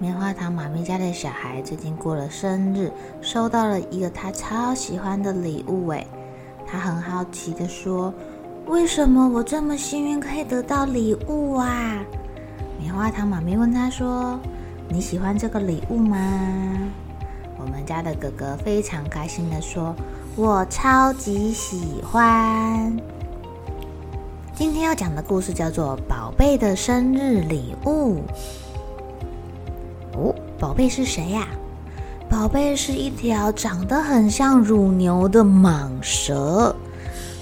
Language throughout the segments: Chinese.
棉花糖妈咪家的小孩最近过了生日，收到了一个他超喜欢的礼物。诶，他很好奇的说：“为什么我这么幸运可以得到礼物啊？”棉花糖妈咪问他说：“你喜欢这个礼物吗？”我们家的哥哥非常开心的说：“我超级喜欢。”今天要讲的故事叫做《宝贝的生日礼物》。哦，宝贝是谁呀？宝贝是一条长得很像乳牛的蟒蛇。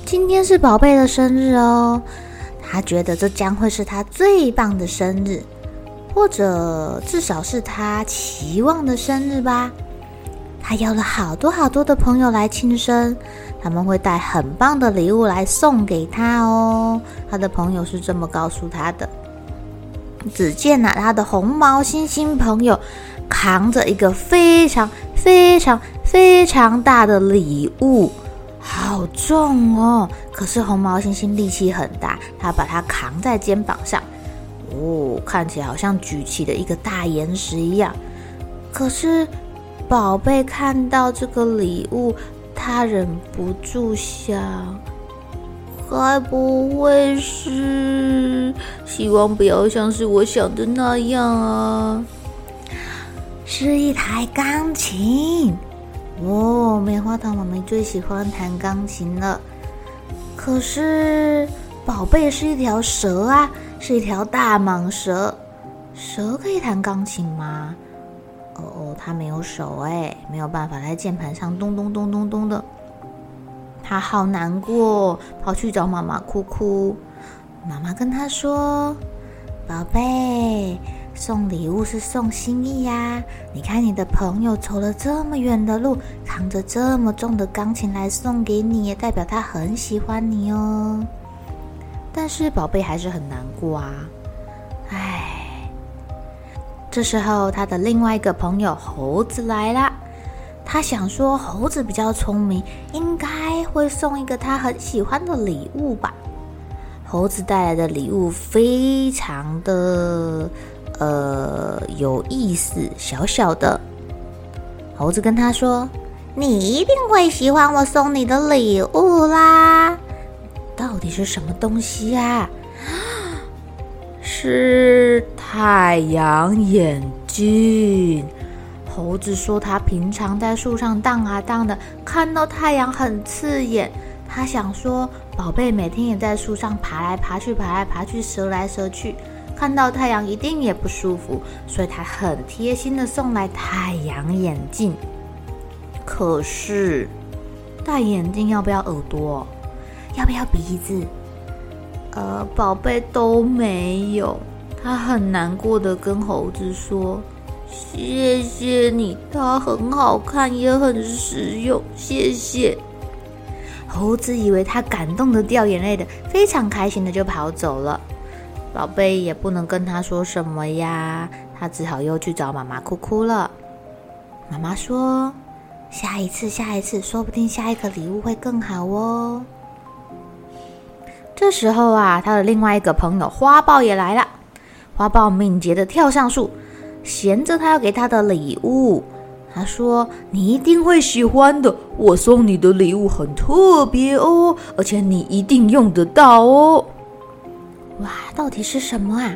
今天是宝贝的生日哦，他觉得这将会是他最棒的生日，或者至少是他期望的生日吧。他邀了好多好多的朋友来庆生，他们会带很棒的礼物来送给他哦。他的朋友是这么告诉他的。只见呐、啊，他的红毛猩猩朋友扛着一个非常非常非常大的礼物，好重哦！可是红毛猩猩力气很大，他把它扛在肩膀上，哦，看起来好像举起了一个大岩石一样。可是宝贝看到这个礼物，他忍不住想。该不会是？希望不要像是我想的那样啊！是一台钢琴哦，棉花糖妈咪最喜欢弹钢琴了。可是宝贝是一条蛇啊，是一条大蟒蛇。蛇可以弹钢琴吗？哦哦，它没有手哎，没有办法在键盘上咚咚咚咚咚的。他好难过，跑去找妈妈哭哭。妈妈跟他说：“宝贝，送礼物是送心意呀。你看你的朋友走了这么远的路，扛着这么重的钢琴来送给你，也代表他很喜欢你哦。但是宝贝还是很难过啊。唉，这时候他的另外一个朋友猴子来了。”他想说，猴子比较聪明，应该会送一个他很喜欢的礼物吧。猴子带来的礼物非常的呃有意思，小小的。猴子跟他说：“你一定会喜欢我送你的礼物啦。”到底是什么东西呀？啊 是太阳眼镜。猴子说：“他平常在树上荡啊荡的，看到太阳很刺眼。他想说，宝贝每天也在树上爬来爬去，爬来爬去，折来折去，看到太阳一定也不舒服，所以他很贴心的送来太阳眼镜。可是，戴眼镜要不要耳朵？要不要鼻子？呃，宝贝都没有。他很难过的跟猴子说。”谢谢你，它很好看，也很实用。谢谢。猴子以为他感动得掉眼泪的，非常开心的就跑走了。宝贝也不能跟他说什么呀，他只好又去找妈妈哭哭了。妈妈说：“下一次，下一次，说不定下一个礼物会更好哦。”这时候啊，他的另外一个朋友花豹也来了。花豹敏捷的跳上树。衔着他要给他的礼物，他说：“你一定会喜欢的，我送你的礼物很特别哦，而且你一定用得到哦。”哇，到底是什么啊？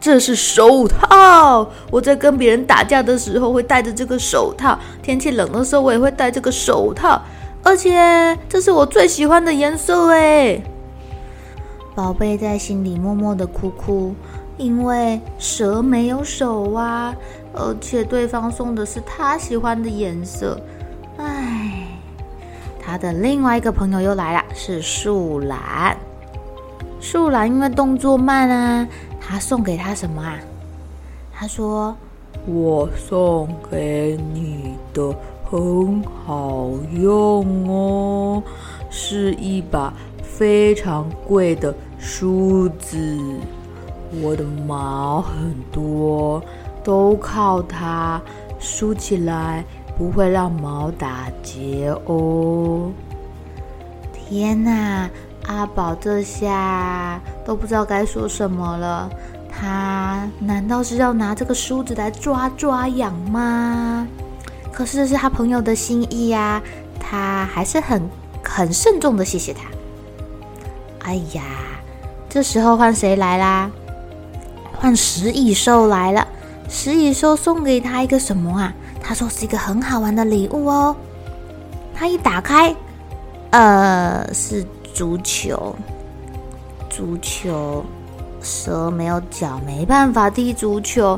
这是手套，我在跟别人打架的时候会戴着这个手套，天气冷的时候我也会戴这个手套，而且这是我最喜欢的颜色哎。宝贝在心里默默的哭哭，因为蛇没有手啊，而且对方送的是他喜欢的颜色。唉，他的另外一个朋友又来了，是树懒。树懒因为动作慢啊。他送给他什么啊？他说：“我送给你的很好用哦，是一把非常贵的梳子。我的毛很多，都靠它梳起来，不会让毛打结哦。”天哪！阿宝这下都不知道该说什么了。他难道是要拿这个梳子来抓抓痒吗？可是这是他朋友的心意呀，他还是很很慎重的谢谢他。哎呀，这时候换谁来啦？换食蚁兽来了。食蚁兽送给他一个什么啊？他说是一个很好玩的礼物哦。他一打开，呃，是。足球，足球，蛇没有脚，没办法踢足球，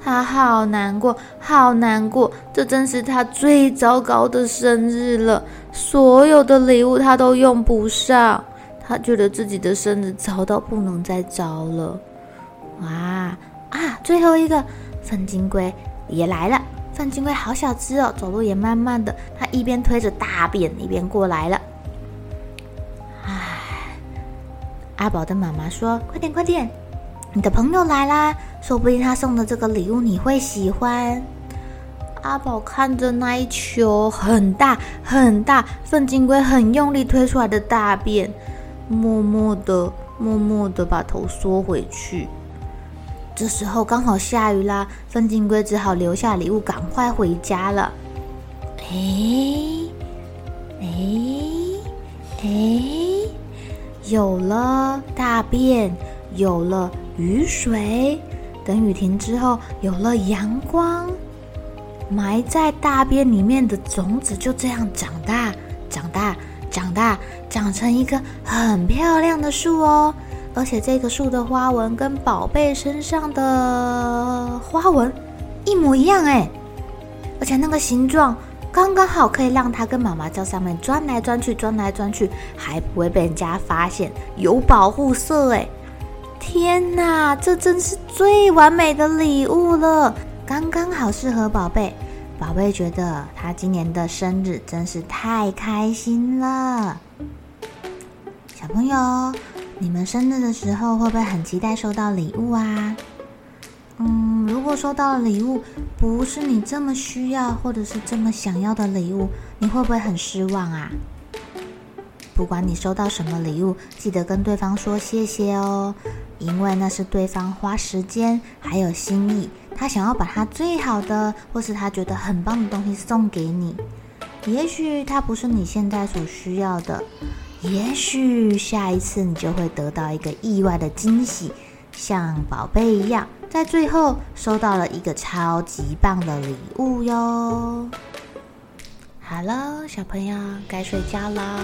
他好难过，好难过。这真是他最糟糕的生日了，所有的礼物他都用不上，他觉得自己的生日糟到不能再糟了。哇啊！最后一个粪金龟也来了，粪金龟好小只哦，走路也慢慢的，它一边推着大便一边过来了。唉阿宝的妈妈说：“快点，快点，你的朋友来啦！说不定他送的这个礼物你会喜欢。”阿宝看着那一球很大很大，粪金龟很用力推出来的大便，默默的、默默的把头缩回去。这时候刚好下雨啦，粪金龟只好留下礼物，赶快回家了。哎，哎，哎。有了大便，有了雨水，等雨停之后，有了阳光，埋在大便里面的种子就这样长大，长大，长大，长成一个很漂亮的树哦！而且这个树的花纹跟宝贝身上的花纹一模一样哎，而且那个形状。刚刚好可以让他跟妈妈在上面钻来钻去，钻来钻去，还不会被人家发现，有保护色哎！天哪，这真是最完美的礼物了，刚刚好适合宝贝。宝贝觉得他今年的生日真是太开心了。小朋友，你们生日的时候会不会很期待收到礼物啊？嗯，如果收到的礼物不是你这么需要或者是这么想要的礼物，你会不会很失望啊？不管你收到什么礼物，记得跟对方说谢谢哦，因为那是对方花时间还有心意，他想要把他最好的或是他觉得很棒的东西送给你。也许他不是你现在所需要的，也许下一次你就会得到一个意外的惊喜，像宝贝一样。在最后收到了一个超级棒的礼物哟！好了，小朋友该睡觉了，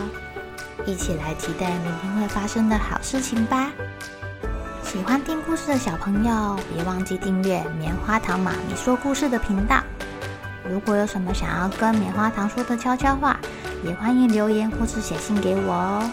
一起来期待明天会发生的好事情吧！喜欢听故事的小朋友，别忘记订阅棉花糖妈咪说故事的频道。如果有什么想要跟棉花糖说的悄悄话，也欢迎留言或是写信给我哦。